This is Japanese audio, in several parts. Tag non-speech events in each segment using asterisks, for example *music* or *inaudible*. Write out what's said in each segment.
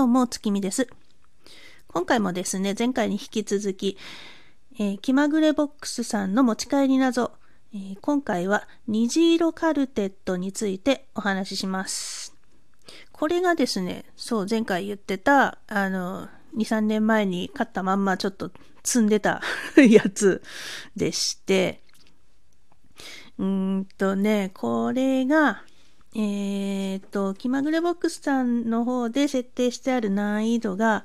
どうも、月見です。今回もですね、前回に引き続き、えー、気まぐれボックスさんの持ち帰り謎、えー、今回は虹色カルテットについてお話しします。これがですね、そう、前回言ってた、あの、2、3年前に買ったまんまちょっと積んでた *laughs* やつでして、うーんとね、これが、えっ、と、気まぐれボックスさんの方で設定してある難易度が、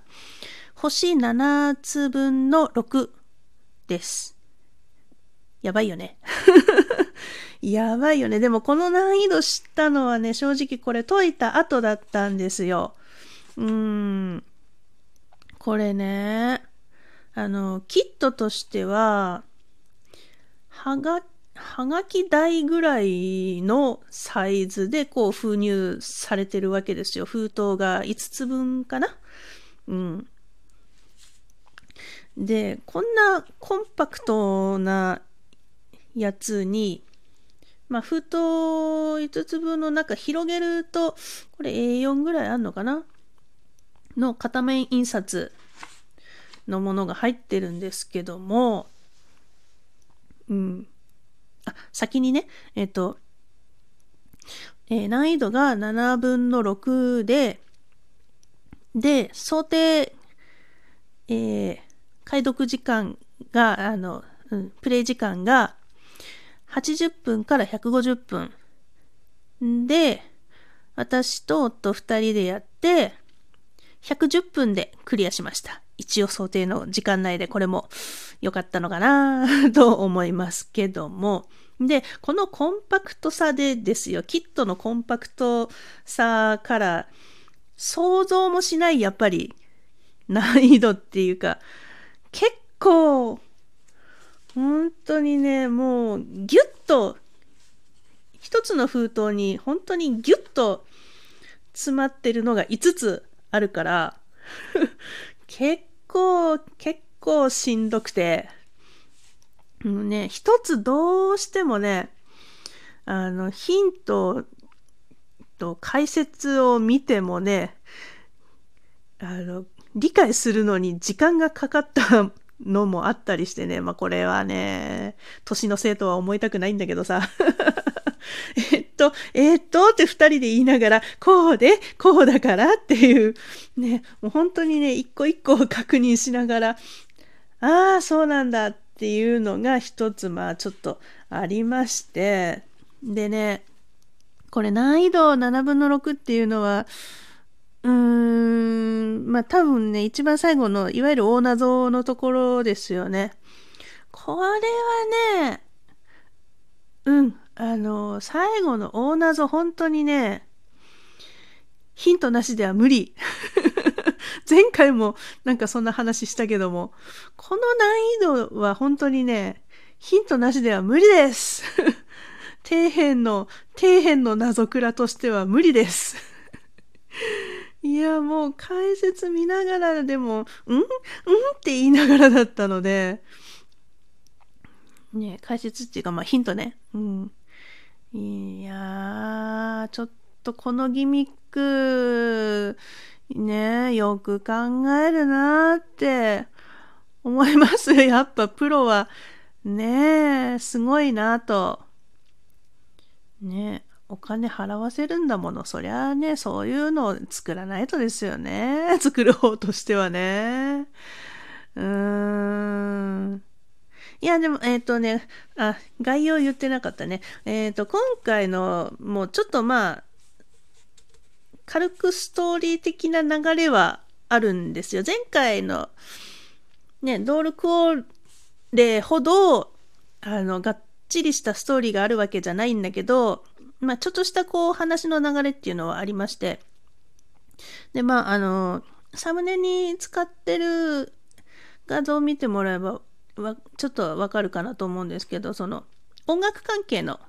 星7つ分の6です。やばいよね。*laughs* やばいよね。でもこの難易度知ったのはね、正直これ解いた後だったんですよ。うーん。これね、あの、キットとしては、はがはがき台ぐらいのサイズでこう封入されてるわけですよ。封筒が5つ分かなうん。で、こんなコンパクトなやつに、まあ、封筒5つ分の中広げると、これ A4 ぐらいあるのかな？の片面印刷のものが入ってるんですけども、うん。あ、先にね、えっ、と、えー、難易度が7分の6で、で、想定、えー、解読時間が、あの、うん、プレイ時間が80分から150分。で、私と夫2人でやって、110分でクリアしました。一応想定の時間内でこれも良かったのかな *laughs* と思いますけども。で、このコンパクトさでですよ、キットのコンパクトさから想像もしないやっぱり難易度っていうか、結構、本当にね、もうギュッと、一つの封筒に本当にギュッと詰まってるのが5つあるから結構、結構しんどくて、もうね、一つどうしてもね、あの、ヒントと解説を見てもね、あの、理解するのに時間がかかったのもあったりしてね、まあこれはね、年のせいとは思いたくないんだけどさ。えと、えっとって二人で言いながら、こうで、こうだからっていう、ね、もう本当にね、一個一個を確認しながら、ああ、そうなんだっていうのが一つ、まあちょっとありまして、でね、これ難易度7分の6っていうのは、うーん、まあ多分ね、一番最後の、いわゆる大謎のところですよね。これはね、うん、あの、最後の大謎、本当にね、ヒントなしでは無理。*laughs* 前回もなんかそんな話したけども、この難易度は本当にね、ヒントなしでは無理です。*laughs* 底辺の、底辺の謎倉としては無理です。*laughs* いや、もう解説見ながらでも、ん？ん？って言いながらだったので、ね、解説っていうか、まあヒントね。うん。いやー、ちょっとこのギミック、ね、よく考えるなーって思いますやっぱプロは、ねすごいなと。ねお金払わせるんだもの。そりゃあね、そういうのを作らないとですよね。作る方としてはね。うーん。いや、でも、えっ、ー、とね、あ、概要言ってなかったね。えっ、ー、と、今回の、もうちょっとまあ、軽くストーリー的な流れはあるんですよ。前回の、ね、ドールクオーレほど、あの、がっちりしたストーリーがあるわけじゃないんだけど、まあ、ちょっとしたこう話の流れっていうのはありまして、で、まあ、あの、サムネに使ってる画像を見てもらえばちょっとわかるかなと思うんですけど、その音楽関係の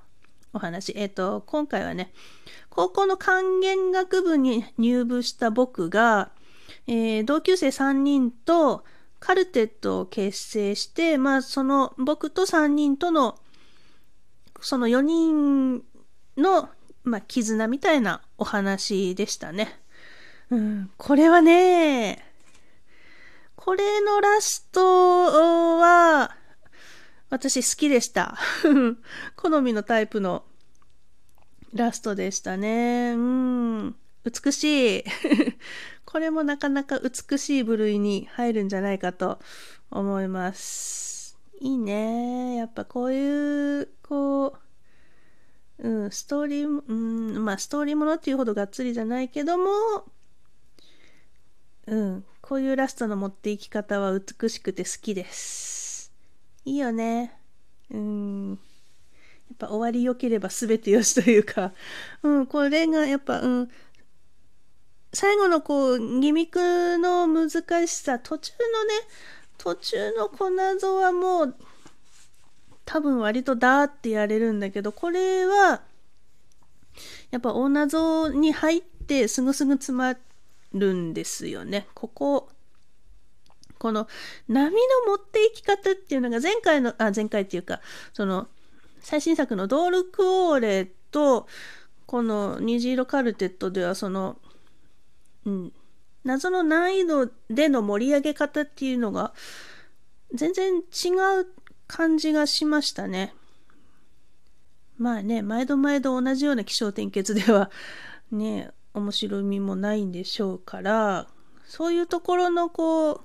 お話。えっ、ー、と、今回はね、高校の管弦楽部に入部した僕が、えー、同級生3人とカルテットを結成して、まあ、その僕と3人との、その4人の、まあ、絆みたいなお話でしたね。うん、これはね、これのラストは、私好きでした。*laughs* 好みのタイプのラストでしたね。うん。美しい。*laughs* これもなかなか美しい部類に入るんじゃないかと思います。いいね。やっぱこういう、こう、うん、ストーリー、うん、まあストーリーものっていうほどがっつりじゃないけども、うん、こういうラストの持っていき方は美しくて好きです。いいよね。うん。やっぱ終わり良ければ全てよしというか、うん、これがやっぱ、うん、最後のこう、ギミックの難しさ、途中のね、途中の小謎はもう、多分割とダーってやれるんだけど、これは、やっぱ大謎に入ってすぐすぐ詰まっるんですよね。ここ、この波の持っていき方っていうのが前回の、あ、前回っていうか、その、最新作のドールクオーレと、この虹色カルテットではその、うん、謎の難易度での盛り上げ方っていうのが全然違う感じがしましたね。まあね、毎度毎度同じような気象転結ではね、面白みもないんでしょうからそういうところのこ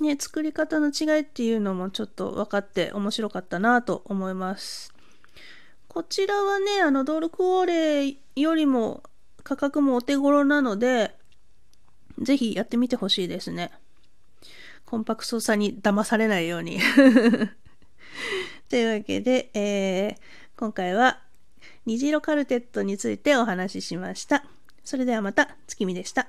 うね作り方の違いっていうのもちょっと分かって面白かったなと思います。こちらはねあのドルクオーレよりも価格もお手頃なのでぜひやってみてほしいですね。コンパクトさに騙されないように。*laughs* というわけで、えー、今回は虹色カルテットについてお話ししました。それではまた月見でした。